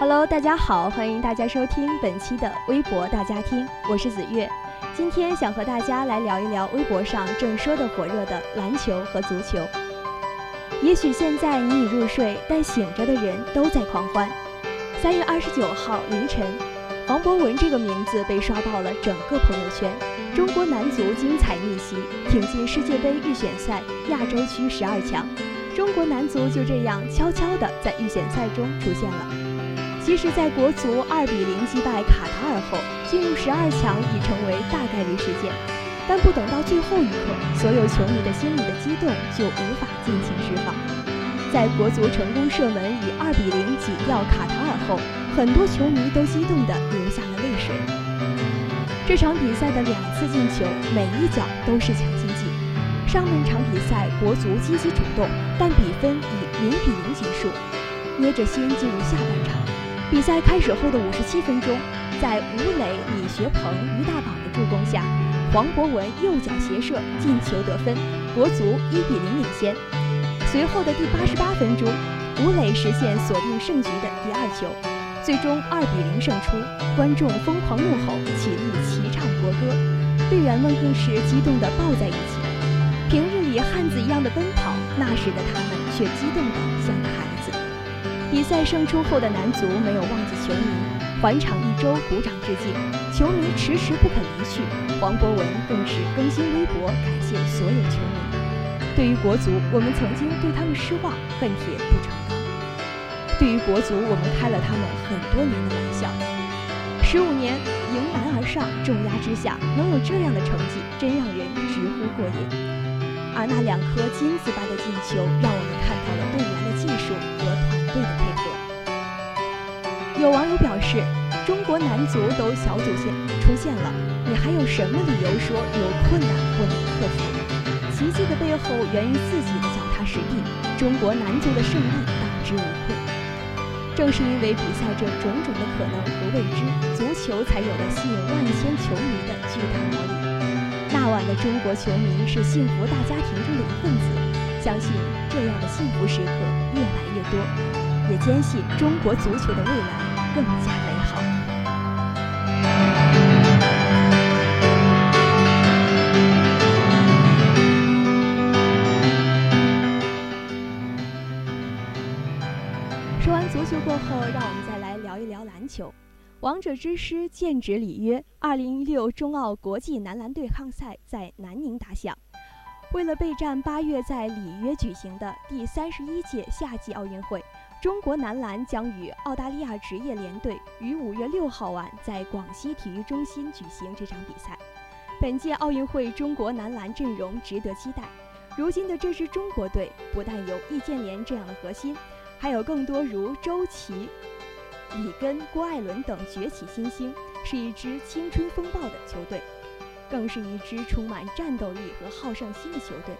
Hello，大家好，欢迎大家收听本期的微博大家听，我是子月。今天想和大家来聊一聊微博上正说的火热的篮球和足球。也许现在你已入睡，但醒着的人都在狂欢。三月二十九号凌晨，黄博文这个名字被刷爆了整个朋友圈。中国男足精彩逆袭，挺进世界杯预选赛亚洲区十二强。中国男足就这样悄悄地在预选赛中出现了。即使在国足二比零击败卡塔尔后，进入十二强已成为大概率事件。但不等到最后一刻，所有球迷的心里的激动就无法尽情释放。在国足成功射门以二比零挤掉卡塔尔后，很多球迷都激动地流下了泪水。这场比赛的两次进球，每一脚都是强心剂。上半场比赛，国足积极主动，但比分以零比零结束。捏着心进入下半场。比赛开始后的五十七分钟，在吴磊、李学鹏、于大宝的助攻下，黄博文右脚斜射进球得分，国足一比零领先。随后的第八十八分钟，吴磊实现锁定胜局的第二球，最终二比零胜出。观众疯狂怒吼，起立齐唱国歌，队员们更是激动地抱在一起。平日里汉子一样的奔跑，那时的他们却激动得像个孩。比赛胜出后的男足没有忘记球迷，环场一周鼓掌致敬，球迷迟迟不肯离去。黄博文更是更新微博感谢所有球迷。对于国足，我们曾经对他们失望，恨铁不成钢；对于国足，我们开了他们很多年的玩笑。十五年迎难而上，重压之下能有这样的成绩，真让人直呼过瘾。而那两颗金子般的进球，让我们看到了队员的技术和团。的配合，有网友表示，中国男足都小组线出现了，你还有什么理由说有困难不能克服？奇迹的背后源于自己的脚踏实地，中国男足的胜利当之无愧。正是因为比赛这种种的可能和未知，足球才有了吸引万千球迷的巨大魔力。那晚的中国球迷是幸福大家庭中的一份子，相信这样的幸福时刻多。也坚信中国足球的未来更加美好。说完足球过后，让我们再来聊一聊篮球。王者之师剑指里约，二零一六中澳国际男篮对抗赛在南宁打响。为了备战八月在里约举行的第三十一届夏季奥运会。中国男篮将与澳大利亚职业联队于五月六号晚在广西体育中心举行这场比赛。本届奥运会中国男篮阵容值得期待。如今的这支中国队不但有易建联这样的核心，还有更多如周琦、里根、郭艾伦等崛起新星，是一支青春风暴的球队。更是一支充满战斗力和好胜心的球队。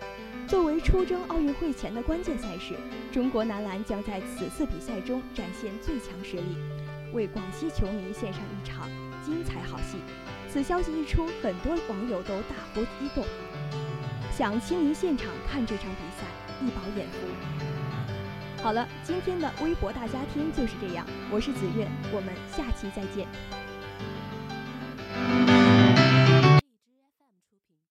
作为出征奥运会前的关键赛事，中国男篮将在此次比赛中展现最强实力，为广西球迷献上一场精彩好戏。此消息一出，很多网友都大呼激动，想亲临现场看这场比赛，一饱眼福。好了，今天的微博大家听就是这样，我是子月，我们下期再见。